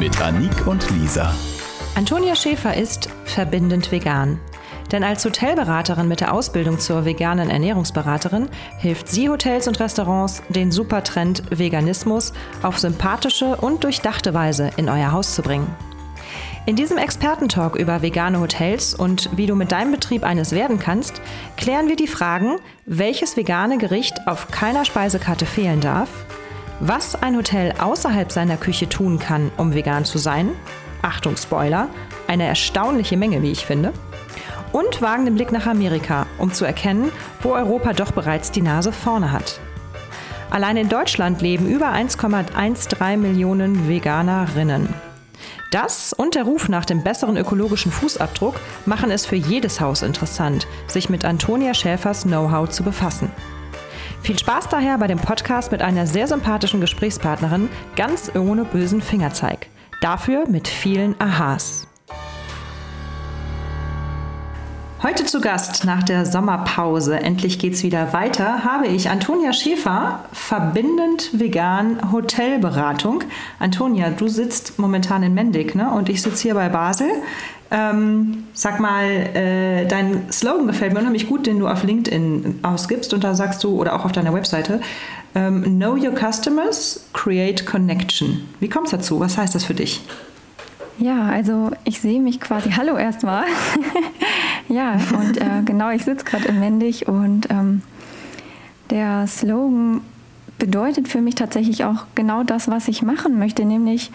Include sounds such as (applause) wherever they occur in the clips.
Mit Anik und Lisa. Antonia Schäfer ist verbindend vegan. Denn als Hotelberaterin mit der Ausbildung zur veganen Ernährungsberaterin hilft sie Hotels und Restaurants, den Supertrend Veganismus auf sympathische und durchdachte Weise in euer Haus zu bringen. In diesem Expertentalk über vegane Hotels und wie du mit deinem Betrieb eines werden kannst, klären wir die Fragen, welches vegane Gericht auf keiner Speisekarte fehlen darf, was ein Hotel außerhalb seiner Küche tun kann, um vegan zu sein, Achtung Spoiler, eine erstaunliche Menge, wie ich finde, und wagen den Blick nach Amerika, um zu erkennen, wo Europa doch bereits die Nase vorne hat. Allein in Deutschland leben über 1,13 Millionen Veganerinnen. Das und der Ruf nach dem besseren ökologischen Fußabdruck machen es für jedes Haus interessant, sich mit Antonia Schäfers Know-how zu befassen. Viel Spaß daher bei dem Podcast mit einer sehr sympathischen Gesprächspartnerin, ganz ohne bösen Fingerzeig. Dafür mit vielen Aha's. Heute zu Gast nach der Sommerpause, endlich geht's wieder weiter, habe ich Antonia Schäfer, verbindend vegan Hotelberatung. Antonia, du sitzt momentan in Mendig ne? und ich sitze hier bei Basel. Ähm, sag mal, äh, dein Slogan gefällt mir unheimlich gut, den du auf LinkedIn ausgibst und da sagst du, oder auch auf deiner Webseite, ähm, Know your customers, create connection. Wie kommt es dazu? Was heißt das für dich? Ja, also ich sehe mich quasi, hallo erstmal. (laughs) ja, und äh, genau, ich sitze gerade in Mendig und ähm, der Slogan bedeutet für mich tatsächlich auch genau das, was ich machen möchte, nämlich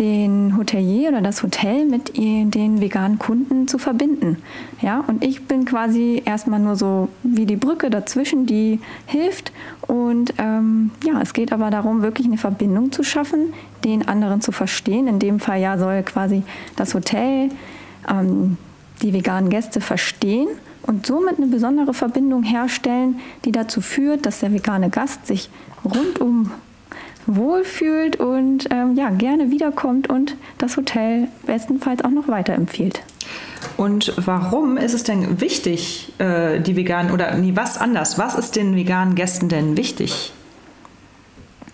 den Hotelier oder das Hotel mit den veganen Kunden zu verbinden. Ja, und ich bin quasi erstmal nur so wie die Brücke dazwischen, die hilft. Und ähm, ja, es geht aber darum, wirklich eine Verbindung zu schaffen, den anderen zu verstehen. In dem Fall ja soll quasi das Hotel ähm, die veganen Gäste verstehen und somit eine besondere Verbindung herstellen, die dazu führt, dass der vegane Gast sich rundum wohlfühlt und ähm, ja, gerne wiederkommt und das Hotel bestenfalls auch noch weiterempfiehlt. Und warum ist es denn wichtig, äh, die veganen, oder nee, was anders, was ist den veganen Gästen denn wichtig?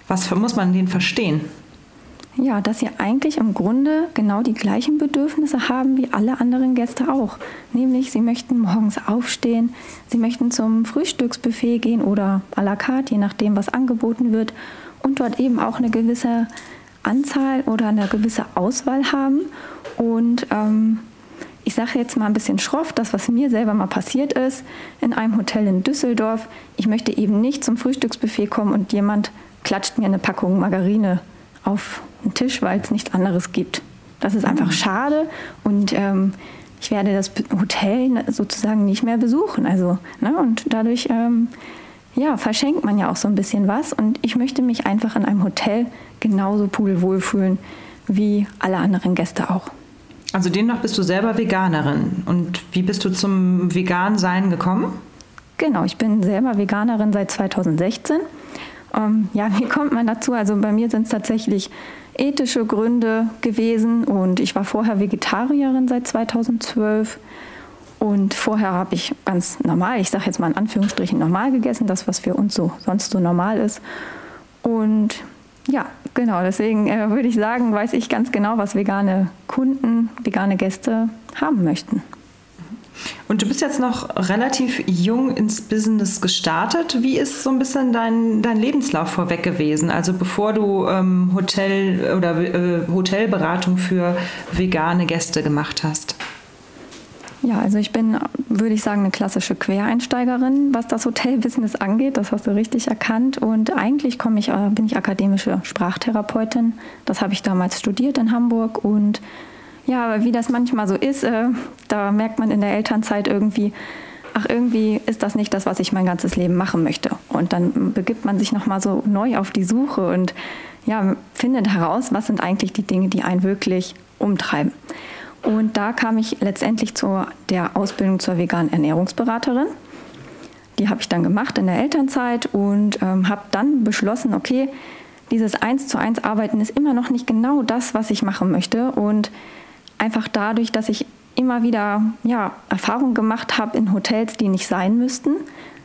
Was muss man denen verstehen? Ja, dass sie eigentlich im Grunde genau die gleichen Bedürfnisse haben wie alle anderen Gäste auch. Nämlich, sie möchten morgens aufstehen, sie möchten zum Frühstücksbuffet gehen oder à la carte, je nachdem, was angeboten wird und dort eben auch eine gewisse Anzahl oder eine gewisse Auswahl haben. Und ähm, ich sage jetzt mal ein bisschen schroff, das, was mir selber mal passiert ist, in einem Hotel in Düsseldorf. Ich möchte eben nicht zum Frühstücksbuffet kommen und jemand klatscht mir eine Packung Margarine auf den Tisch, weil es nichts anderes gibt. Das ist einfach mhm. schade und ähm, ich werde das Hotel sozusagen nicht mehr besuchen. Also, ne, und dadurch ähm, ja, verschenkt man ja auch so ein bisschen was. Und ich möchte mich einfach in einem Hotel genauso pudelwohl fühlen wie alle anderen Gäste auch. Also demnach bist du selber Veganerin. Und wie bist du zum Vegan-Sein gekommen? Genau, ich bin selber Veganerin seit 2016. Ähm, ja, (laughs) wie kommt man dazu? Also bei mir sind es tatsächlich ethische Gründe gewesen und ich war vorher Vegetarierin seit 2012 und vorher habe ich ganz normal, ich sage jetzt mal in Anführungsstrichen normal gegessen, das, was für uns so sonst so normal ist. Und ja, genau, deswegen äh, würde ich sagen, weiß ich ganz genau, was vegane Kunden, vegane Gäste haben möchten. Und du bist jetzt noch relativ jung ins Business gestartet. Wie ist so ein bisschen dein, dein Lebenslauf vorweg gewesen? Also bevor du ähm, Hotel oder äh, Hotelberatung für vegane Gäste gemacht hast? Ja, also ich bin, würde ich sagen, eine klassische Quereinsteigerin, was das Hotelbusiness angeht. Das hast du richtig erkannt. Und eigentlich komme ich, äh, bin ich akademische Sprachtherapeutin. Das habe ich damals studiert in Hamburg. Und ja, aber wie das manchmal so ist, äh, da merkt man in der Elternzeit irgendwie, ach, irgendwie ist das nicht das, was ich mein ganzes Leben machen möchte. Und dann begibt man sich nochmal so neu auf die Suche und ja, findet heraus, was sind eigentlich die Dinge, die einen wirklich umtreiben. Und da kam ich letztendlich zu der Ausbildung zur veganen Ernährungsberaterin. Die habe ich dann gemacht in der Elternzeit und ähm, habe dann beschlossen, okay, dieses Eins zu eins Arbeiten ist immer noch nicht genau das, was ich machen möchte. Und einfach dadurch, dass ich immer wieder ja, Erfahrungen gemacht habe in Hotels, die nicht sein müssten,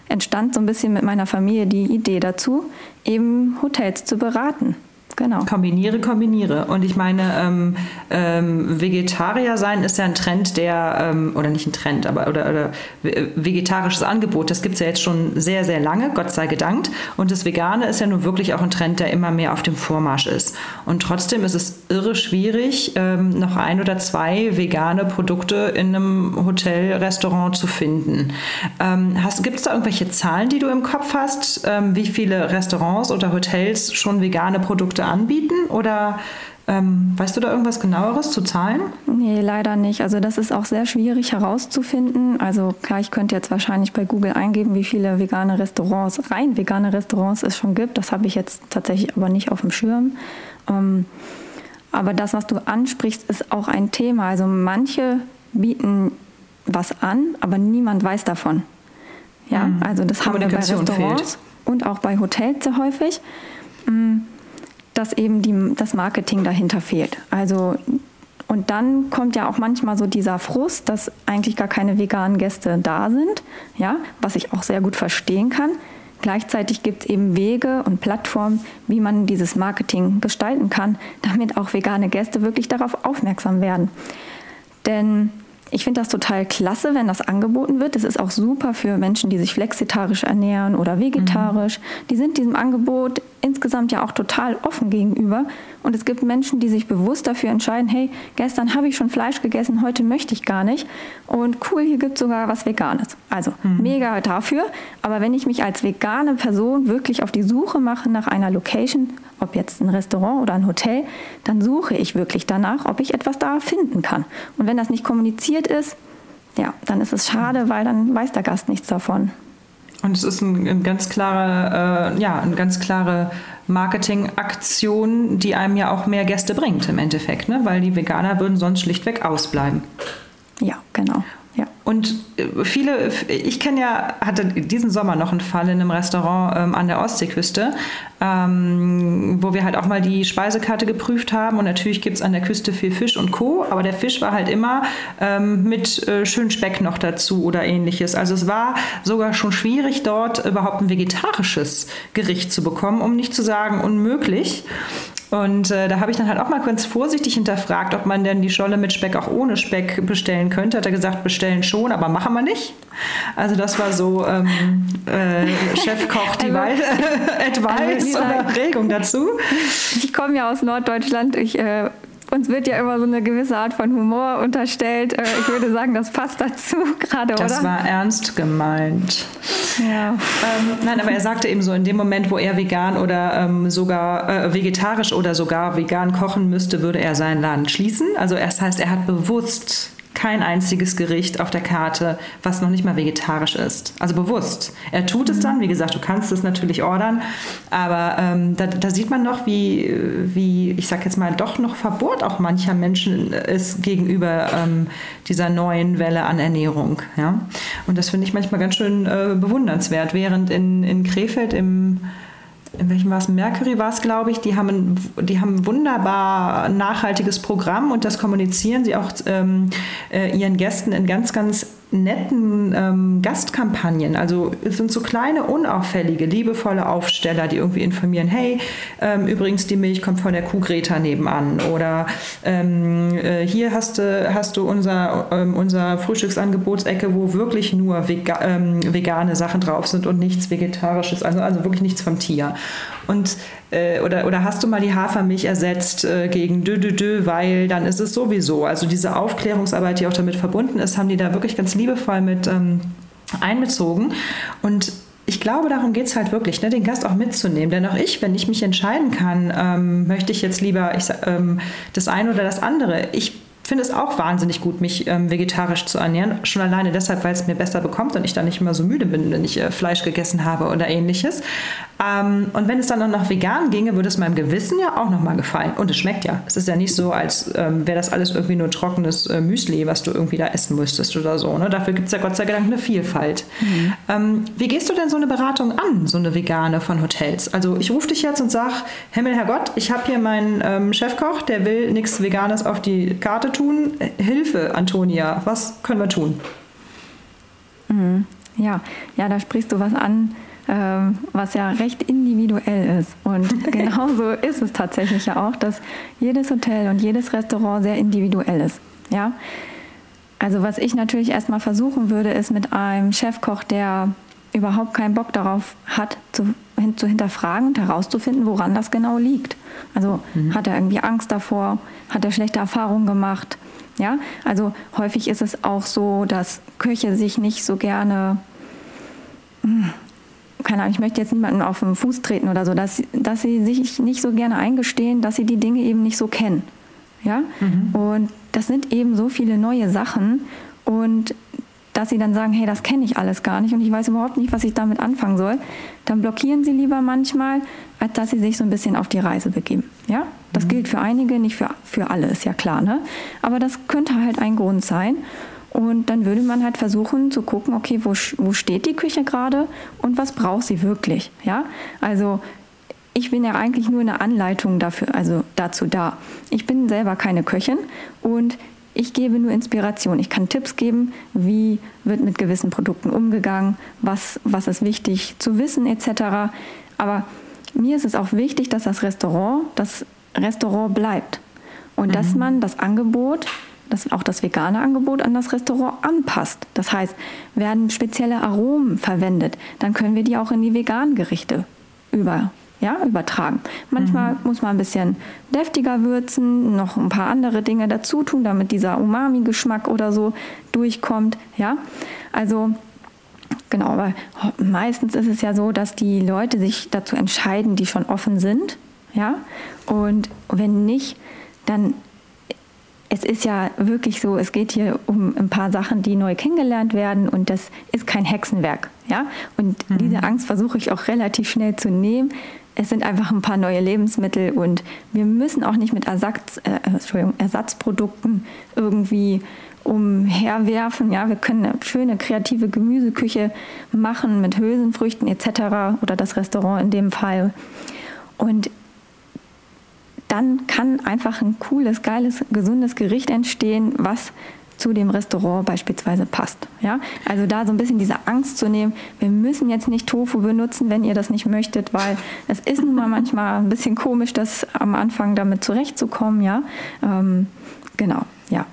entstand so ein bisschen mit meiner Familie die Idee dazu, eben Hotels zu beraten. Genau. Kombiniere, kombiniere. Und ich meine, ähm, ähm, Vegetarier sein ist ja ein Trend, der, ähm, oder nicht ein Trend, aber oder, oder vegetarisches Angebot, das gibt es ja jetzt schon sehr, sehr lange, Gott sei gedankt. Und das Vegane ist ja nun wirklich auch ein Trend, der immer mehr auf dem Vormarsch ist. Und trotzdem ist es irre schwierig, ähm, noch ein oder zwei vegane Produkte in einem Hotel, Restaurant zu finden. Ähm, gibt es da irgendwelche Zahlen, die du im Kopf hast, ähm, wie viele Restaurants oder Hotels schon vegane Produkte anbieten? Oder ähm, weißt du da irgendwas genaueres zu Zahlen? Nee, leider nicht. Also das ist auch sehr schwierig herauszufinden. Also klar, ich könnte jetzt wahrscheinlich bei Google eingeben, wie viele vegane Restaurants, rein vegane Restaurants es schon gibt. Das habe ich jetzt tatsächlich aber nicht auf dem Schirm. Ähm, aber das, was du ansprichst, ist auch ein Thema. Also manche bieten was an, aber niemand weiß davon. Ja, mhm. also das haben wir bei Restaurants fehlt. und auch bei Hotels sehr häufig. Dass eben die, das Marketing dahinter fehlt. Also und dann kommt ja auch manchmal so dieser Frust, dass eigentlich gar keine veganen Gäste da sind, ja, was ich auch sehr gut verstehen kann. Gleichzeitig gibt es eben Wege und Plattformen, wie man dieses Marketing gestalten kann, damit auch vegane Gäste wirklich darauf aufmerksam werden. Denn ich finde das total klasse, wenn das angeboten wird. Es ist auch super für Menschen, die sich flexitarisch ernähren oder vegetarisch. Mhm. Die sind diesem Angebot insgesamt ja auch total offen gegenüber. Und es gibt Menschen, die sich bewusst dafür entscheiden, hey, gestern habe ich schon Fleisch gegessen, heute möchte ich gar nicht. Und cool, hier gibt es sogar was Veganes. Also mhm. mega dafür. Aber wenn ich mich als vegane Person wirklich auf die Suche mache nach einer Location, ob jetzt ein Restaurant oder ein Hotel, dann suche ich wirklich danach, ob ich etwas da finden kann. Und wenn das nicht kommuniziert ist, ja, dann ist es schade, weil dann weiß der Gast nichts davon. Und es ist ein, ein ganz klare, äh, ja, eine ganz klare Marketingaktion, die einem ja auch mehr Gäste bringt im Endeffekt, ne? weil die Veganer würden sonst schlichtweg ausbleiben. Ja, genau. Und äh, viele, ich kenne ja, hatte diesen Sommer noch einen Fall in einem Restaurant ähm, an der Ostseeküste, ähm, wo wir halt auch mal die Speisekarte geprüft haben. Und natürlich gibt es an der Küste viel Fisch und Co., aber der Fisch war halt immer ähm, mit äh, schön Speck noch dazu oder ähnliches. Also es war sogar schon schwierig, dort überhaupt ein vegetarisches Gericht zu bekommen, um nicht zu sagen unmöglich. Und äh, da habe ich dann halt auch mal ganz vorsichtig hinterfragt, ob man denn die Scholle mit Speck auch ohne Speck bestellen könnte. Hat er gesagt, bestellen schon, aber machen wir nicht. Also das war so ähm, äh, (laughs) Chefkoch die also, (laughs) Advice oder Regung dazu. Ich komme ja aus Norddeutschland. Ich äh, uns wird ja immer so eine gewisse Art von Humor unterstellt. Äh, ich würde sagen, das passt dazu (laughs) gerade, oder? Das war ernst gemeint. Ja. Ähm, nein, aber er sagte eben so, in dem Moment, wo er vegan oder ähm, sogar äh, vegetarisch oder sogar vegan kochen müsste, würde er seinen Laden schließen. Also das heißt, er hat bewusst kein einziges Gericht auf der Karte, was noch nicht mal vegetarisch ist. Also bewusst. Er tut es dann, wie gesagt, du kannst es natürlich ordern, aber ähm, da, da, sieht man noch, wie, wie ich sag jetzt mal, doch noch verbohrt auch mancher Menschen ist gegenüber ähm, dieser neuen Welle an Ernährung. Ja? Und das finde ich manchmal ganz schön äh, bewundernswert, während in, in Krefeld im in welchem war es? Mercury war es, glaube ich. Die haben, ein, die haben ein wunderbar nachhaltiges Programm und das kommunizieren sie auch ähm, äh, ihren Gästen in ganz, ganz netten ähm, Gastkampagnen. Also es sind so kleine, unauffällige, liebevolle Aufsteller, die irgendwie informieren, hey, ähm, übrigens die Milch kommt von der Kuh Greta nebenan oder ähm, äh, hier hast du, hast du unser, ähm, unser Frühstücksangebotsecke, wo wirklich nur vega, ähm, vegane Sachen drauf sind und nichts Vegetarisches, also, also wirklich nichts vom Tier. Und äh, oder, oder hast du mal die Hafermilch ersetzt äh, gegen dö, dö, dö, weil dann ist es sowieso. Also diese Aufklärungsarbeit, die auch damit verbunden ist, haben die da wirklich ganz liebevoll mit ähm, einbezogen. Und ich glaube, darum geht es halt wirklich, ne, den Gast auch mitzunehmen. Denn auch ich, wenn ich mich entscheiden kann, ähm, möchte ich jetzt lieber ich, ähm, das eine oder das andere. Ich finde es auch wahnsinnig gut, mich ähm, vegetarisch zu ernähren. Schon alleine deshalb, weil es mir besser bekommt und ich dann nicht mehr so müde bin, wenn ich äh, Fleisch gegessen habe oder ähnliches. Ähm, und wenn es dann noch nach vegan ginge, würde es meinem Gewissen ja auch nochmal gefallen. Und es schmeckt ja. Es ist ja nicht so, als ähm, wäre das alles irgendwie nur trockenes äh, Müsli, was du irgendwie da essen müsstest oder so. Ne? Dafür gibt es ja Gott sei Dank eine Vielfalt. Mhm. Ähm, wie gehst du denn so eine Beratung an, so eine vegane von Hotels? Also ich rufe dich jetzt und sage, Himmel, Herrgott, ich habe hier meinen ähm, Chefkoch, der will nichts Veganes auf die Karte tun. Hilfe, Antonia, was können wir tun? Mhm. Ja, ja, da sprichst du was an, ähm, was ja recht individuell ist. Und (laughs) genauso ist es tatsächlich ja auch, dass jedes Hotel und jedes Restaurant sehr individuell ist. Ja? Also was ich natürlich erstmal versuchen würde, ist mit einem Chefkoch, der überhaupt keinen Bock darauf hat, zu, hin, zu hinterfragen und herauszufinden, woran das genau liegt. Also mhm. hat er irgendwie Angst davor, hat er schlechte Erfahrungen gemacht. Ja, also häufig ist es auch so, dass Köche sich nicht so gerne hm, keine Ahnung, ich möchte jetzt niemanden auf den Fuß treten oder so, dass, dass sie sich nicht so gerne eingestehen, dass sie die Dinge eben nicht so kennen. Ja? Mhm. Und das sind eben so viele neue Sachen und dass sie dann sagen, hey, das kenne ich alles gar nicht und ich weiß überhaupt nicht, was ich damit anfangen soll, dann blockieren sie lieber manchmal, als dass sie sich so ein bisschen auf die Reise begeben. Ja? Das mhm. gilt für einige, nicht für, für alle, ist ja klar. Ne? Aber das könnte halt ein Grund sein. Und dann würde man halt versuchen zu gucken, okay, wo, wo steht die Küche gerade und was braucht sie wirklich? Ja, also ich bin ja eigentlich nur eine Anleitung dafür, also dazu da. Ich bin selber keine Köchin und ich gebe nur Inspiration. Ich kann Tipps geben, wie wird mit gewissen Produkten umgegangen, was, was ist wichtig zu wissen etc. Aber mir ist es auch wichtig, dass das Restaurant das Restaurant bleibt und mhm. dass man das Angebot das, auch das vegane Angebot an das Restaurant anpasst. Das heißt, werden spezielle Aromen verwendet, dann können wir die auch in die veganen Gerichte über, ja, übertragen. Manchmal mhm. muss man ein bisschen deftiger würzen, noch ein paar andere Dinge dazu tun, damit dieser Umami-Geschmack oder so durchkommt. Ja, also genau, aber meistens ist es ja so, dass die Leute sich dazu entscheiden, die schon offen sind. Ja, und wenn nicht, dann es ist ja wirklich so, es geht hier um ein paar Sachen, die neu kennengelernt werden und das ist kein Hexenwerk. Ja? Und mhm. diese Angst versuche ich auch relativ schnell zu nehmen. Es sind einfach ein paar neue Lebensmittel und wir müssen auch nicht mit Ersatz, äh, Ersatzprodukten irgendwie umherwerfen. Ja, wir können eine schöne kreative Gemüseküche machen mit Hülsenfrüchten etc. oder das Restaurant in dem Fall. Und dann kann einfach ein cooles, geiles, gesundes Gericht entstehen, was zu dem Restaurant beispielsweise passt. Ja? Also da so ein bisschen diese Angst zu nehmen, wir müssen jetzt nicht Tofu benutzen, wenn ihr das nicht möchtet, weil es ist nun mal manchmal ein bisschen komisch, das am Anfang damit zurechtzukommen. Ja? Ähm, genau, ja.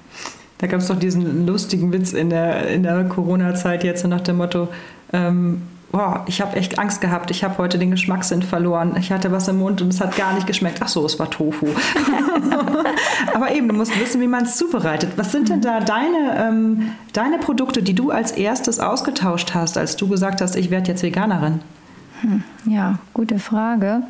Da gab es doch diesen lustigen Witz in der, in der Corona-Zeit jetzt nach dem Motto, ähm, boah, ich habe echt Angst gehabt. Ich habe heute den Geschmackssinn verloren. Ich hatte was im Mund und es hat gar nicht geschmeckt. Ach so, es war Tofu. (laughs) Aber eben, du musst wissen, wie man es zubereitet. Was sind denn da deine, ähm, deine Produkte, die du als erstes ausgetauscht hast, als du gesagt hast, ich werde jetzt Veganerin? Hm, ja, gute Frage.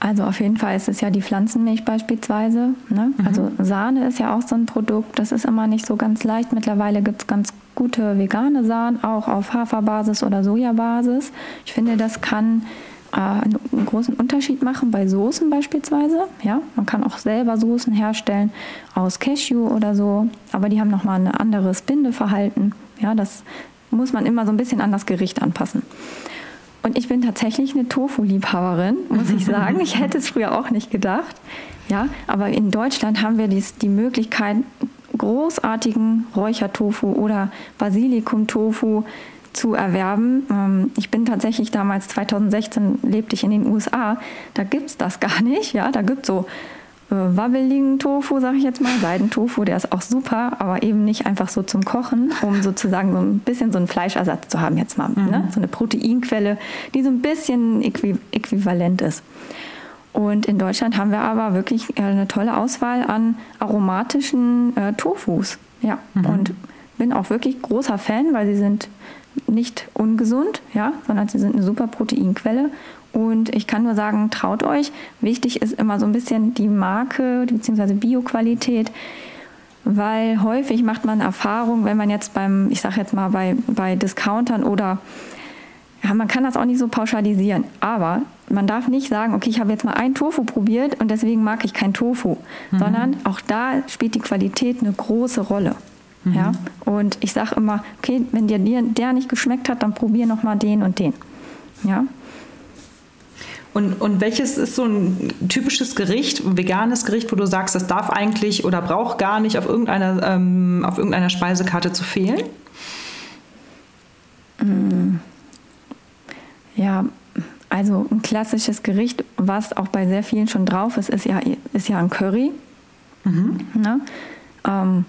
Also auf jeden Fall ist es ja die Pflanzenmilch beispielsweise. Ne? Mhm. Also Sahne ist ja auch so ein Produkt, das ist immer nicht so ganz leicht. Mittlerweile gibt es ganz gute vegane Sahnen, auch auf Haferbasis oder Sojabasis. Ich finde, das kann äh, einen großen Unterschied machen bei Soßen beispielsweise. Ja, man kann auch selber Soßen herstellen aus Cashew oder so, aber die haben nochmal ein anderes Bindeverhalten. Ja, das muss man immer so ein bisschen an das Gericht anpassen. Und ich bin tatsächlich eine Tofu-Liebhaberin, muss ich (laughs) sagen. Ich hätte es früher auch nicht gedacht. Ja, aber in Deutschland haben wir dies, die Möglichkeit, großartigen Räuchertofu oder Basilikum-Tofu zu erwerben. Ähm, ich bin tatsächlich damals 2016 lebte ich in den USA. Da gibt es das (laughs) gar nicht. Ja, da gibt es so äh, wabbeligen Tofu, sage ich jetzt mal, Seidentofu, der ist auch super, aber eben nicht einfach so zum Kochen, um sozusagen so ein bisschen so einen Fleischersatz zu haben jetzt mal. Ne? Mhm. Ne? So eine Proteinquelle, die so ein bisschen äqui äquivalent ist. Und in Deutschland haben wir aber wirklich äh, eine tolle Auswahl an aromatischen äh, Tofus. Ja, mhm. und bin auch wirklich großer Fan, weil sie sind nicht ungesund, ja, sondern sie sind eine super Proteinquelle und ich kann nur sagen, traut euch. Wichtig ist immer so ein bisschen die Marke bzw. Bioqualität, weil häufig macht man Erfahrung, wenn man jetzt beim, ich sage jetzt mal bei, bei Discountern oder ja, man kann das auch nicht so pauschalisieren, aber man darf nicht sagen, okay, ich habe jetzt mal ein Tofu probiert und deswegen mag ich kein Tofu, mhm. sondern auch da spielt die Qualität eine große Rolle. Mhm. Ja? Und ich sage immer, okay, wenn dir der nicht geschmeckt hat, dann probier noch mal den und den. Ja? Und, und welches ist so ein typisches Gericht, ein veganes Gericht, wo du sagst, das darf eigentlich oder braucht gar nicht auf irgendeiner, ähm, auf irgendeiner Speisekarte zu fehlen? Mm. Ja, also ein klassisches Gericht, was auch bei sehr vielen schon drauf ist, ist ja, ist ja ein Curry. Mhm. Ne? Ähm,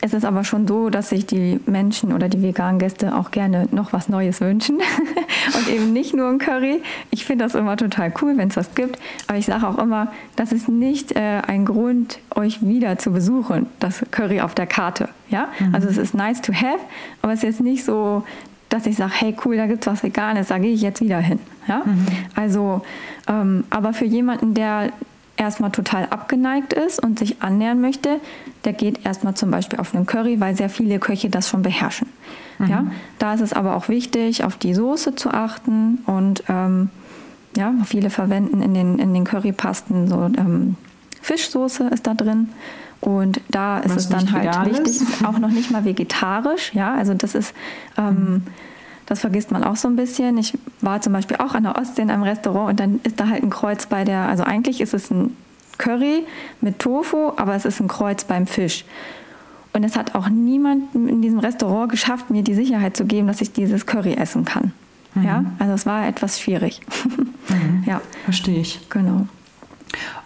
es ist aber schon so, dass sich die Menschen oder die veganen Gäste auch gerne noch was Neues wünschen (laughs) und eben nicht nur ein Curry. Ich finde das immer total cool, wenn es das gibt. Aber ich sage auch immer, das ist nicht äh, ein Grund, euch wieder zu besuchen, das Curry auf der Karte. Ja? Mhm. Also es ist nice to have, aber es ist jetzt nicht so, dass ich sage, hey cool, da gibt es was Veganes, da gehe ich jetzt wieder hin. Ja? Mhm. Also, ähm, aber für jemanden, der erstmal total abgeneigt ist und sich annähern möchte, der geht erstmal zum Beispiel auf einen Curry, weil sehr viele Köche das schon beherrschen. Mhm. Ja? Da ist es aber auch wichtig, auf die Soße zu achten und ähm, ja, viele verwenden in den, in den Currypasten so ähm, Fischsoße ist da drin. Und da ist es dann halt wichtig, ist (laughs) auch noch nicht mal vegetarisch, ja, also das ist, ähm, mhm. das vergisst man auch so ein bisschen. Ich war zum Beispiel auch an der Ostsee in einem Restaurant und dann ist da halt ein Kreuz bei der, also eigentlich ist es ein Curry mit Tofu, aber es ist ein Kreuz beim Fisch. Und es hat auch niemand in diesem Restaurant geschafft, mir die Sicherheit zu geben, dass ich dieses Curry essen kann. Mhm. Ja, also es war etwas schwierig. (laughs) Mhm. ja, verstehe ich. Genau.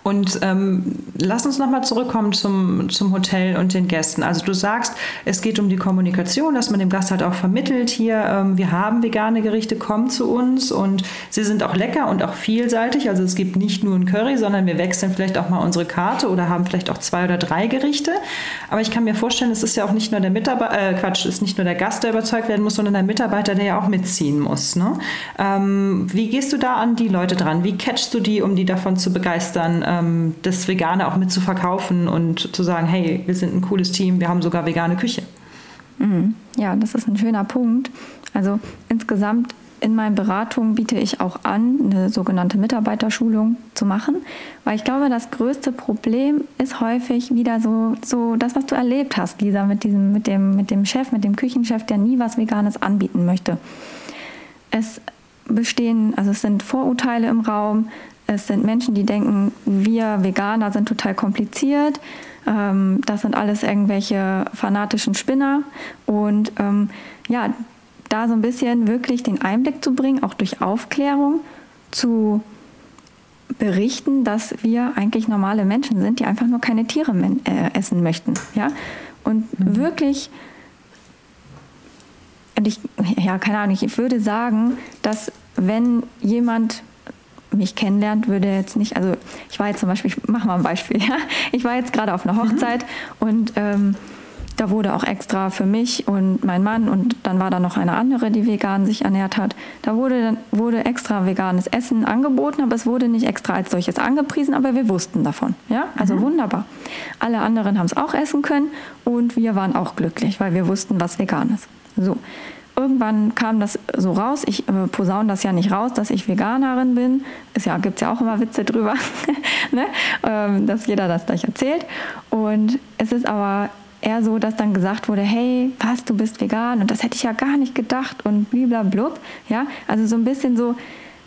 Und ähm, lass uns nochmal zurückkommen zum, zum Hotel und den Gästen. Also du sagst, es geht um die Kommunikation, dass man dem Gast halt auch vermittelt, hier, ähm, wir haben vegane Gerichte, kommen zu uns und sie sind auch lecker und auch vielseitig. Also es gibt nicht nur ein Curry, sondern wir wechseln vielleicht auch mal unsere Karte oder haben vielleicht auch zwei oder drei Gerichte. Aber ich kann mir vorstellen, es ist ja auch nicht nur der Mitarbeiter, äh, Quatsch, ist nicht nur der Gast, der überzeugt werden muss, sondern der Mitarbeiter, der ja auch mitziehen muss. Ne? Ähm, wie gehst du da an die Leute dran? Wie catchst du die, um die davon zu begeistern? Ähm, das Vegane auch mit zu verkaufen und zu sagen, hey, wir sind ein cooles Team, wir haben sogar vegane Küche. Mhm. Ja, das ist ein schöner Punkt. Also insgesamt in meinen Beratungen biete ich auch an, eine sogenannte Mitarbeiterschulung zu machen, weil ich glaube, das größte Problem ist häufig wieder so, so das, was du erlebt hast, Lisa, mit, diesem, mit, dem, mit dem Chef, mit dem Küchenchef, der nie was Veganes anbieten möchte. Es bestehen, also es sind Vorurteile im Raum, es sind Menschen, die denken, wir Veganer sind total kompliziert. Ähm, das sind alles irgendwelche fanatischen Spinner. Und ähm, ja, da so ein bisschen wirklich den Einblick zu bringen, auch durch Aufklärung zu berichten, dass wir eigentlich normale Menschen sind, die einfach nur keine Tiere äh, essen möchten. Ja? Und mhm. wirklich, und ich, ja, keine Ahnung, ich würde sagen, dass wenn jemand mich kennenlernt, würde jetzt nicht, also ich war jetzt zum Beispiel, ich mache mal ein Beispiel, (laughs) ja. Ich war jetzt gerade auf einer mhm. Hochzeit mhm. und ähm, da wurde auch extra für mich und mein Mann und dann war da noch eine andere, die vegan sich ernährt hat. Da wurde, wurde extra veganes Essen angeboten, aber es wurde nicht extra als solches angepriesen, aber wir wussten davon. Ja, also mhm. wunderbar. Alle anderen haben es auch essen können und wir waren auch glücklich, weil wir wussten, was vegan ist. So, irgendwann kam das so raus, ich äh, posaune das ja nicht raus, dass ich Veganerin bin. Es ja, gibt ja auch immer Witze drüber, (laughs) ne? ähm, dass jeder das gleich erzählt. Und es ist aber eher so, dass dann gesagt wurde, hey, was, du bist vegan und das hätte ich ja gar nicht gedacht und bliblablub. Ja, also so ein bisschen so,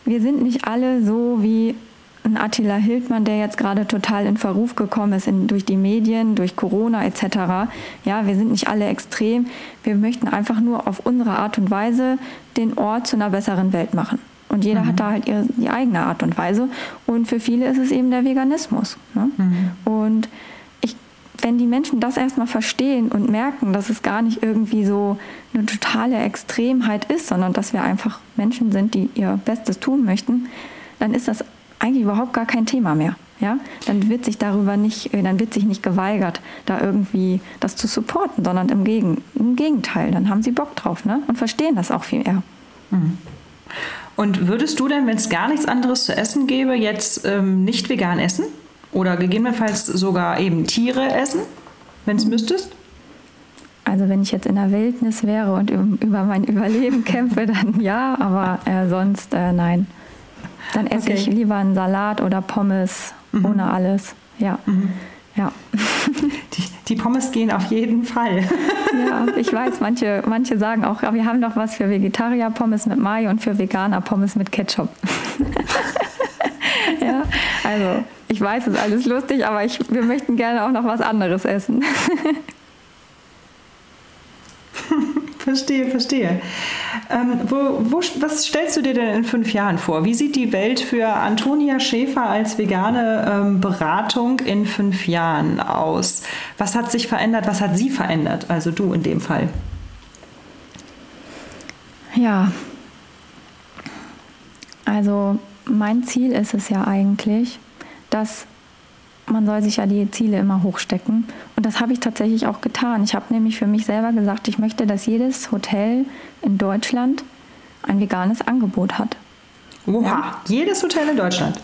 wir sind nicht alle so wie ein Attila Hildmann, der jetzt gerade total in Verruf gekommen ist in, durch die Medien, durch Corona etc. Ja, wir sind nicht alle extrem. Wir möchten einfach nur auf unsere Art und Weise den Ort zu einer besseren Welt machen. Und jeder mhm. hat da halt ihre, die eigene Art und Weise. Und für viele ist es eben der Veganismus. Ne? Mhm. Und ich, wenn die Menschen das erstmal verstehen und merken, dass es gar nicht irgendwie so eine totale Extremheit ist, sondern dass wir einfach Menschen sind, die ihr Bestes tun möchten, dann ist das eigentlich überhaupt gar kein Thema mehr. Ja, dann wird sich darüber nicht, äh, dann wird sich nicht geweigert, da irgendwie das zu supporten, sondern im, Gegen, im Gegenteil, dann haben sie Bock drauf ne? und verstehen das auch viel eher. Mhm. Und würdest du denn, wenn es gar nichts anderes zu essen gäbe, jetzt ähm, nicht vegan essen? Oder gegebenenfalls sogar eben Tiere essen, wenn es müsstest? Also wenn ich jetzt in der Wildnis wäre und über mein Überleben (laughs) kämpfe, dann ja, aber äh, sonst äh, nein. Dann esse okay. ich lieber einen Salat oder Pommes mhm. ohne alles. Ja. Mhm. Ja. (laughs) Die, die, Pommes gehen auf jeden Fall. Ja, ich weiß, manche, manche sagen auch, wir haben doch was für Vegetarier Pommes mit Mayo und für Veganer Pommes mit Ketchup. (laughs) ja, also ich weiß, es ist alles lustig, aber ich, wir möchten gerne auch noch was anderes essen. Verstehe, verstehe. Ähm, wo, wo, was stellst du dir denn in fünf Jahren vor? Wie sieht die Welt für Antonia Schäfer als vegane ähm, Beratung in fünf Jahren aus? Was hat sich verändert? Was hat sie verändert? Also du in dem Fall. Ja, also mein Ziel ist es ja eigentlich, dass man soll sich ja die Ziele immer hochstecken. Und das habe ich tatsächlich auch getan. Ich habe nämlich für mich selber gesagt, ich möchte, dass jedes Hotel in Deutschland ein veganes Angebot hat. Oha, ja? jedes Hotel in Deutschland.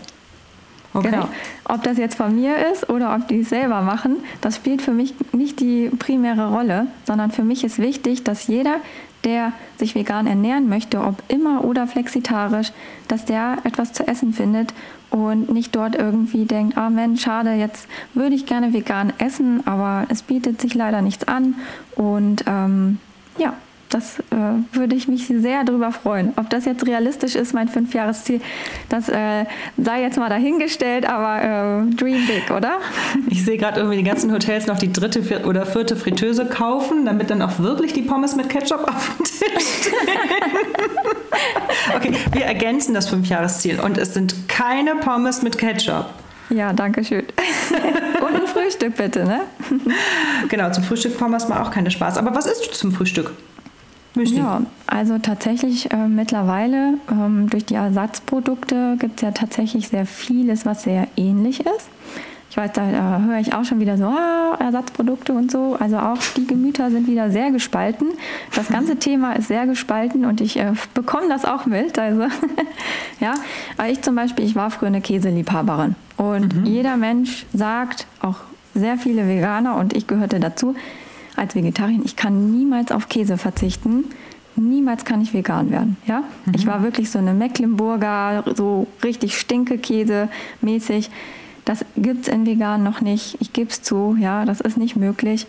Okay. Genau. Ob das jetzt von mir ist oder ob die es selber machen, das spielt für mich nicht die primäre Rolle, sondern für mich ist wichtig, dass jeder, der sich vegan ernähren möchte, ob immer oder flexitarisch, dass der etwas zu essen findet und nicht dort irgendwie denkt, ah Mensch, schade, jetzt würde ich gerne vegan essen, aber es bietet sich leider nichts an. Und ähm, ja, das äh, würde ich mich sehr darüber freuen. Ob das jetzt realistisch ist, mein Fünfjahresziel, das äh, sei jetzt mal dahingestellt, aber äh, dream big, oder? (laughs) Ich sehe gerade irgendwie die ganzen Hotels noch die dritte oder vierte Fritteuse kaufen, damit dann auch wirklich die Pommes mit Ketchup (laughs) auf dem Tisch stehen. okay, wir ergänzen das Fünfjahresziel und es sind keine Pommes mit Ketchup. Ja, danke schön. (laughs) Und ein Frühstück bitte, ne? Genau, zum Frühstück Pommes macht auch keine Spaß. Aber was isst du zum Frühstück? Müsli. Ja, also tatsächlich äh, mittlerweile ähm, durch die Ersatzprodukte gibt es ja tatsächlich sehr vieles, was sehr ähnlich ist. Ich weiß, da, da höre ich auch schon wieder so, ah, Ersatzprodukte und so. Also auch die Gemüter sind wieder sehr gespalten. Das ganze Thema ist sehr gespalten und ich äh, bekomme das auch mit. Also (laughs) ja, weil ich zum Beispiel, ich war früher eine Käseliebhaberin und mhm. jeder Mensch sagt, auch sehr viele Veganer und ich gehörte dazu, als Vegetarierin, ich kann niemals auf Käse verzichten. Niemals kann ich vegan werden. Ja? Mhm. Ich war wirklich so eine Mecklenburger, so richtig Stinkekäse mäßig. Das gibt es in vegan noch nicht. Ich gebe es zu, ja, das ist nicht möglich.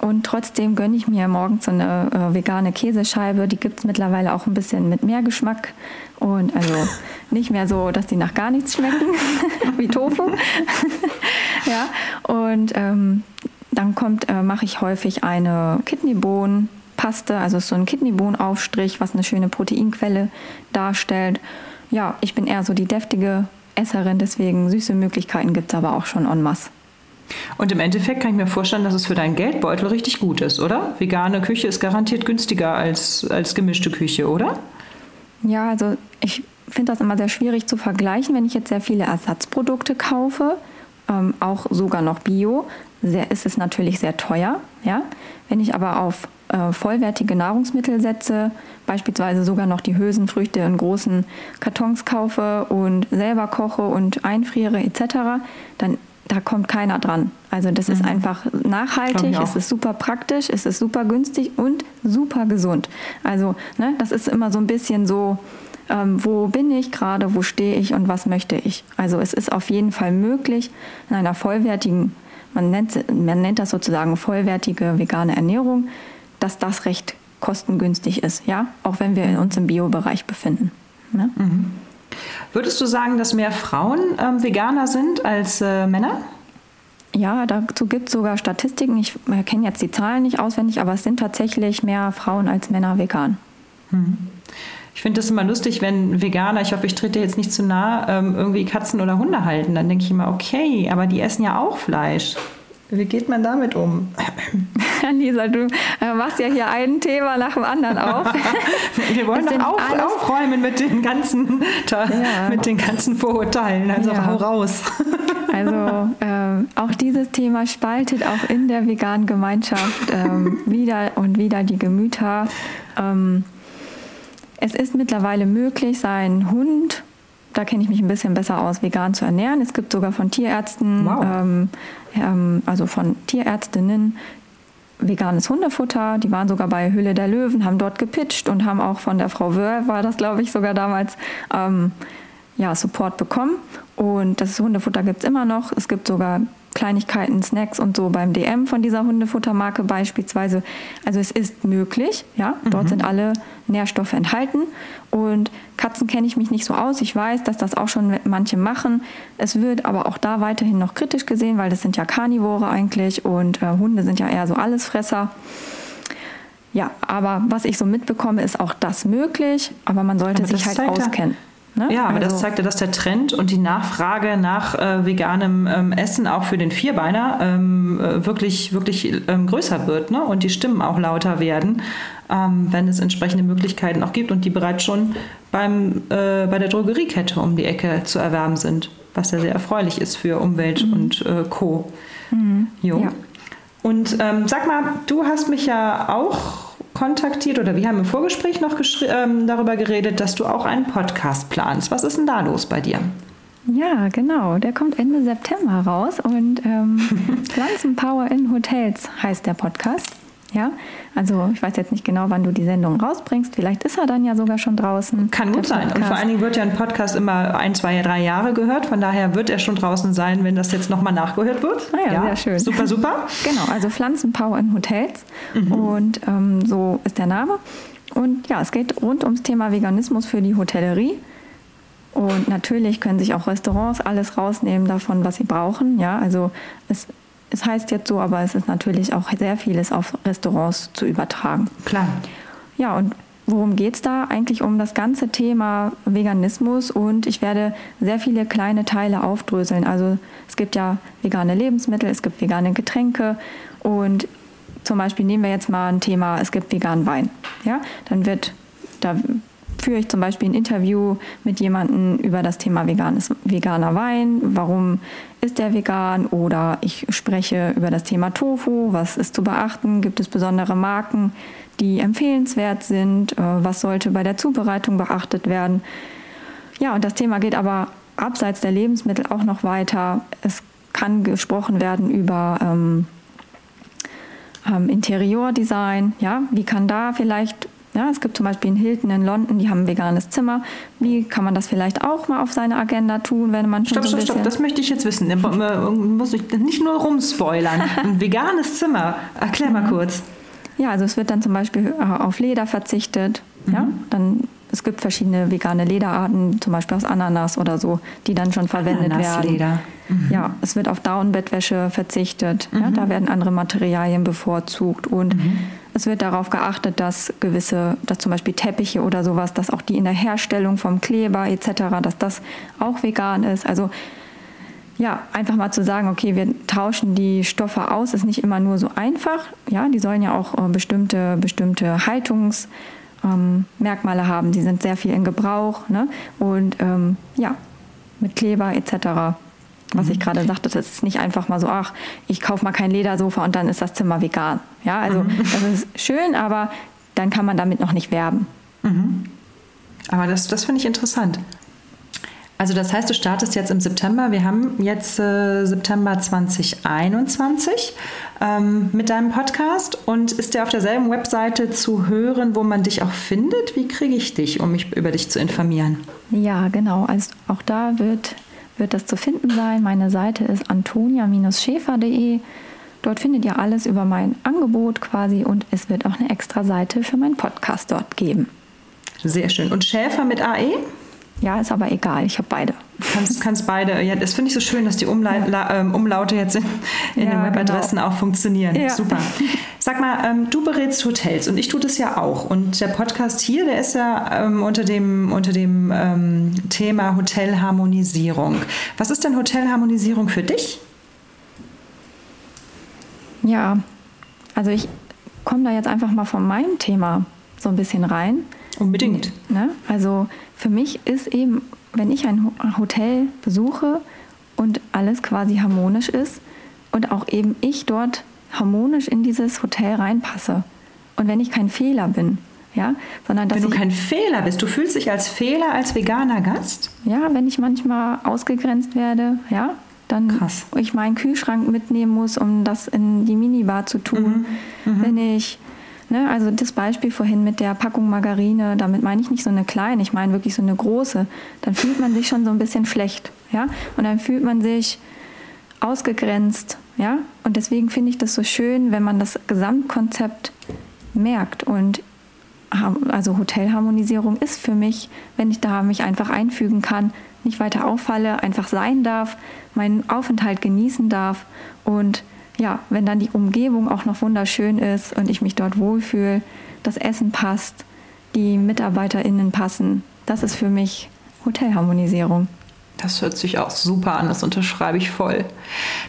Und trotzdem gönne ich mir morgens so eine äh, vegane Käsescheibe. Die gibt es mittlerweile auch ein bisschen mit mehr Geschmack. Und also (laughs) nicht mehr so, dass die nach gar nichts schmecken, (laughs) wie Tofu. (laughs) ja, und ähm, dann kommt, äh, mache ich häufig eine Kidneybohnenpaste, also so ein Kidneybohnenaufstrich, was eine schöne Proteinquelle darstellt. Ja, ich bin eher so die deftige Esserin, deswegen süße Möglichkeiten gibt es aber auch schon en masse. Und im Endeffekt kann ich mir vorstellen, dass es für deinen Geldbeutel richtig gut ist, oder? Vegane Küche ist garantiert günstiger als, als gemischte Küche, oder? Ja, also ich finde das immer sehr schwierig zu vergleichen, wenn ich jetzt sehr viele Ersatzprodukte kaufe, ähm, auch sogar noch Bio, sehr, ist es natürlich sehr teuer. Ja? Wenn ich aber auf äh, vollwertige Nahrungsmittel setze, beispielsweise sogar noch die Hülsenfrüchte in großen Kartons kaufe und selber koche und einfriere etc., dann da kommt keiner dran. Also das mhm. ist einfach nachhaltig, es ist super praktisch, es ist super günstig und super gesund. Also ne, das ist immer so ein bisschen so, ähm, wo bin ich gerade, wo stehe ich und was möchte ich. Also es ist auf jeden Fall möglich, in einer vollwertigen man nennt, man nennt das sozusagen vollwertige vegane Ernährung, dass das recht kostengünstig ist, ja, auch wenn wir uns im Bio-Bereich befinden. Ne? Mhm. Würdest du sagen, dass mehr Frauen ähm, Veganer sind als äh, Männer? Ja, dazu gibt es sogar Statistiken. Ich kenne jetzt die Zahlen nicht auswendig, aber es sind tatsächlich mehr Frauen als Männer vegan. Mhm. Ich finde das immer lustig, wenn Veganer, ich hoffe, ich trete jetzt nicht zu nah, ähm, irgendwie Katzen oder Hunde halten. Dann denke ich immer, okay, aber die essen ja auch Fleisch. Wie geht man damit um? (laughs) Lisa, du äh, machst ja hier ein Thema nach dem anderen auf. (laughs) Wir wollen doch auf, aufräumen mit den ganzen, ja. mit den ganzen Vorurteilen. Also ja. hau raus. (laughs) Also ähm, auch dieses Thema spaltet auch in der veganen Gemeinschaft ähm, wieder und wieder die Gemüter. Ähm, es ist mittlerweile möglich, seinen Hund, da kenne ich mich ein bisschen besser aus, vegan zu ernähren. Es gibt sogar von Tierärzten, wow. ähm, ähm, also von Tierärztinnen, veganes Hundefutter. Die waren sogar bei Hülle der Löwen, haben dort gepitcht und haben auch von der Frau Wörl, war das glaube ich sogar damals, ähm, ja, Support bekommen. Und das Hundefutter gibt es immer noch. Es gibt sogar Kleinigkeiten, Snacks und so beim DM von dieser Hundefuttermarke beispielsweise. Also es ist möglich, ja. Dort mhm. sind alle Nährstoffe enthalten. Und Katzen kenne ich mich nicht so aus. Ich weiß, dass das auch schon manche machen. Es wird aber auch da weiterhin noch kritisch gesehen, weil das sind ja Karnivore eigentlich und äh, Hunde sind ja eher so Allesfresser. Ja, aber was ich so mitbekomme, ist auch das möglich, aber man sollte aber sich halt auskennen. Ne? Ja, aber also, das zeigt ja, dass der Trend und die Nachfrage nach äh, veganem ähm, Essen auch für den Vierbeiner ähm, äh, wirklich, wirklich ähm, größer wird ne? und die Stimmen auch lauter werden, ähm, wenn es entsprechende Möglichkeiten auch gibt und die bereits schon beim, äh, bei der Drogeriekette um die Ecke zu erwerben sind, was ja sehr erfreulich ist für Umwelt mhm. und äh, Co. Mhm. Jo. Ja. Und ähm, sag mal, du hast mich ja auch kontaktiert oder wir haben im Vorgespräch noch ähm, darüber geredet, dass du auch einen Podcast planst. Was ist denn da los bei dir? Ja, genau. Der kommt Ende September raus und ähm, (laughs) Pflanzenpower in Hotels heißt der Podcast. Ja, also ich weiß jetzt nicht genau, wann du die Sendung rausbringst. Vielleicht ist er dann ja sogar schon draußen. Kann gut sein. Und vor allen Dingen wird ja ein Podcast immer ein, zwei, drei Jahre gehört. Von daher wird er schon draußen sein, wenn das jetzt nochmal nachgehört wird. Ah ja, ja, sehr schön. Super, super. (laughs) genau, also Pflanzenpower in Hotels. Mhm. Und ähm, so ist der Name. Und ja, es geht rund ums Thema Veganismus für die Hotellerie. Und natürlich können sich auch Restaurants alles rausnehmen davon, was sie brauchen. Ja, also es es heißt jetzt so, aber es ist natürlich auch sehr vieles auf Restaurants zu übertragen. Klar. Ja, und worum geht es da? Eigentlich um das ganze Thema Veganismus und ich werde sehr viele kleine Teile aufdröseln. Also es gibt ja vegane Lebensmittel, es gibt vegane Getränke und zum Beispiel nehmen wir jetzt mal ein Thema, es gibt veganen Wein. Ja, dann wird da führe ich zum Beispiel ein Interview mit jemandem über das Thema veganes, veganer Wein, warum ist der vegan? Oder ich spreche über das Thema Tofu, was ist zu beachten, gibt es besondere Marken, die empfehlenswert sind, äh, was sollte bei der Zubereitung beachtet werden. Ja, und das Thema geht aber abseits der Lebensmittel auch noch weiter. Es kann gesprochen werden über ähm, ähm, Interiordesign, ja, wie kann da vielleicht ja, es gibt zum Beispiel in Hilton in London, die haben ein veganes Zimmer. Wie kann man das vielleicht auch mal auf seine Agenda tun, wenn man schon stopp, so stopp, stopp, das möchte ich jetzt wissen. Muss ich nicht nur rumspoilern. (laughs) Ein veganes Zimmer. Erklär mal mhm. kurz. Ja, also es wird dann zum Beispiel äh, auf Leder verzichtet. Mhm. Ja, dann es gibt verschiedene vegane Lederarten, zum Beispiel aus Ananas oder so, die dann schon verwendet werden. Mhm. Ja, es wird auf Downbettwäsche verzichtet. Mhm. Ja, da werden andere Materialien bevorzugt und mhm. Es wird darauf geachtet, dass gewisse, dass zum Beispiel Teppiche oder sowas, dass auch die in der Herstellung vom Kleber etc., dass das auch vegan ist. Also ja, einfach mal zu sagen, okay, wir tauschen die Stoffe aus, ist nicht immer nur so einfach. Ja, die sollen ja auch äh, bestimmte, bestimmte Haltungs- ähm, haben. Die sind sehr viel in Gebrauch ne? und ähm, ja, mit Kleber etc. Was mhm. ich gerade sagte, das ist nicht einfach mal so, ach, ich kaufe mal kein Ledersofa und dann ist das Zimmer vegan. Ja, also mhm. das ist schön, aber dann kann man damit noch nicht werben. Mhm. Aber das, das finde ich interessant. Also das heißt, du startest jetzt im September. Wir haben jetzt äh, September 2021 ähm, mit deinem Podcast und ist der auf derselben Webseite zu hören, wo man dich auch findet? Wie kriege ich dich, um mich über dich zu informieren? Ja, genau. Also auch da wird, wird das zu finden sein. Meine Seite ist antonia-schäfer.de. Dort findet ihr alles über mein Angebot quasi und es wird auch eine extra Seite für meinen Podcast dort geben. Sehr schön. Und Schäfer mit AE? Ja, ist aber egal, ich habe beide. Kannst, kannst beide. Ja, das finde ich so schön, dass die Umla ja. ähm, Umlaute jetzt in, in ja, den Webadressen genau. auch funktionieren. Ja. Super. Sag mal, ähm, du berätst Hotels und ich tue das ja auch. Und der Podcast hier, der ist ja ähm, unter dem, unter dem ähm, Thema Hotelharmonisierung. Was ist denn Hotelharmonisierung für dich? Ja, also ich komme da jetzt einfach mal von meinem Thema so ein bisschen rein. Unbedingt. Ne? Also für mich ist eben, wenn ich ein Hotel besuche und alles quasi harmonisch ist und auch eben ich dort harmonisch in dieses Hotel reinpasse und wenn ich kein Fehler bin, ja, sondern dass wenn du kein Fehler bist, du fühlst dich als Fehler als veganer Gast? Ja, wenn ich manchmal ausgegrenzt werde, ja, dann Krass. ich meinen Kühlschrank mitnehmen muss, um das in die Minibar zu tun. Wenn ich, ne, also das Beispiel vorhin mit der Packung Margarine, damit meine ich nicht so eine kleine, ich meine wirklich so eine große, dann fühlt man sich schon so ein bisschen schlecht, ja, und dann fühlt man sich ausgegrenzt, ja, und deswegen finde ich das so schön, wenn man das Gesamtkonzept merkt. Und also Hotelharmonisierung ist für mich, wenn ich da mich einfach einfügen kann, nicht weiter auffalle, einfach sein darf, meinen Aufenthalt genießen darf und ja, wenn dann die Umgebung auch noch wunderschön ist und ich mich dort wohlfühle, das Essen passt, die MitarbeiterInnen passen, das ist für mich Hotelharmonisierung. Das hört sich auch super an, das unterschreibe ich voll.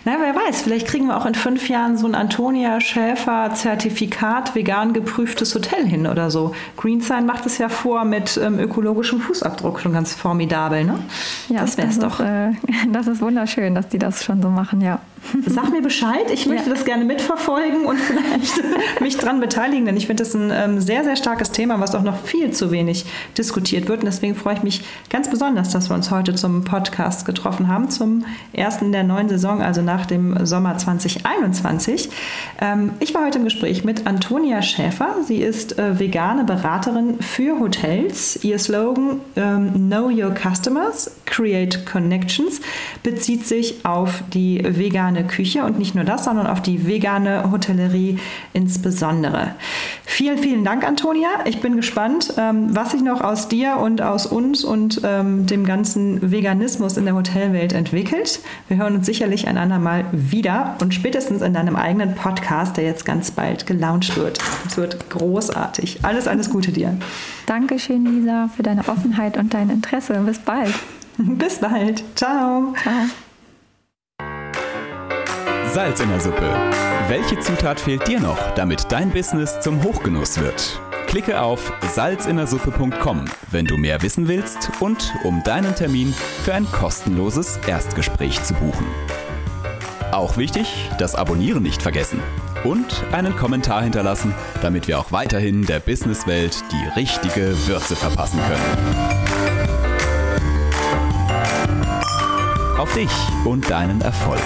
Na, wer weiß, vielleicht kriegen wir auch in fünf Jahren so ein Antonia Schäfer Zertifikat vegan geprüftes Hotel hin oder so. Greensign macht es ja vor mit ähm, ökologischem Fußabdruck schon ganz formidabel, ne? das wär's das doch. Ist, äh, (laughs) das ist wunderschön, dass die das schon so machen, ja. Sag mir Bescheid, ich möchte Ja. das gerne mitverfolgen und vielleicht (laughs) mich dran beteiligen, denn ich finde das ein ähm, sehr, sehr starkes Thema, was auch noch viel zu wenig diskutiert wird. Und deswegen freue ich mich ganz besonders, dass wir uns heute zum Podcast getroffen haben, zum ersten der neuen Saison, also nach dem Sommer 2021. Ähm, ich war heute im Gespräch mit Antonia Schäfer. Sie ist äh, vegane Beraterin für Hotels. Ihr Slogan ähm, Know Your Customers, Create Connections bezieht sich auf die vegane Küche und nicht nur das, sondern auf die vegane Hotellerie insbesondere. Vielen, vielen Dank, Antonia. Ich bin gespannt, ähm, was sich noch aus dir und aus uns und ähm, dem ganzen Veganismus in der Hotelwelt entwickelt. Wir hören uns sicherlich ein andermal wieder und spätestens in deinem eigenen Podcast, der jetzt ganz bald gelauncht wird. Es wird großartig. Alles, alles Gute dir. Dankeschön, Lisa, für deine Offenheit und dein Interesse. Bis bald. (laughs) Bis bald. Ciao. Ciao. Salz in der Suppe. Welche Zutat fehlt dir noch, damit dein Business zum Hochgenuss wird? Klicke auf salzinnersuppe.com, wenn du mehr wissen willst und um deinen Termin für ein kostenloses Erstgespräch zu buchen. Auch wichtig, das Abonnieren nicht vergessen und einen Kommentar hinterlassen, damit wir auch weiterhin der Businesswelt die richtige Würze verpassen können. Auf dich und deinen Erfolg.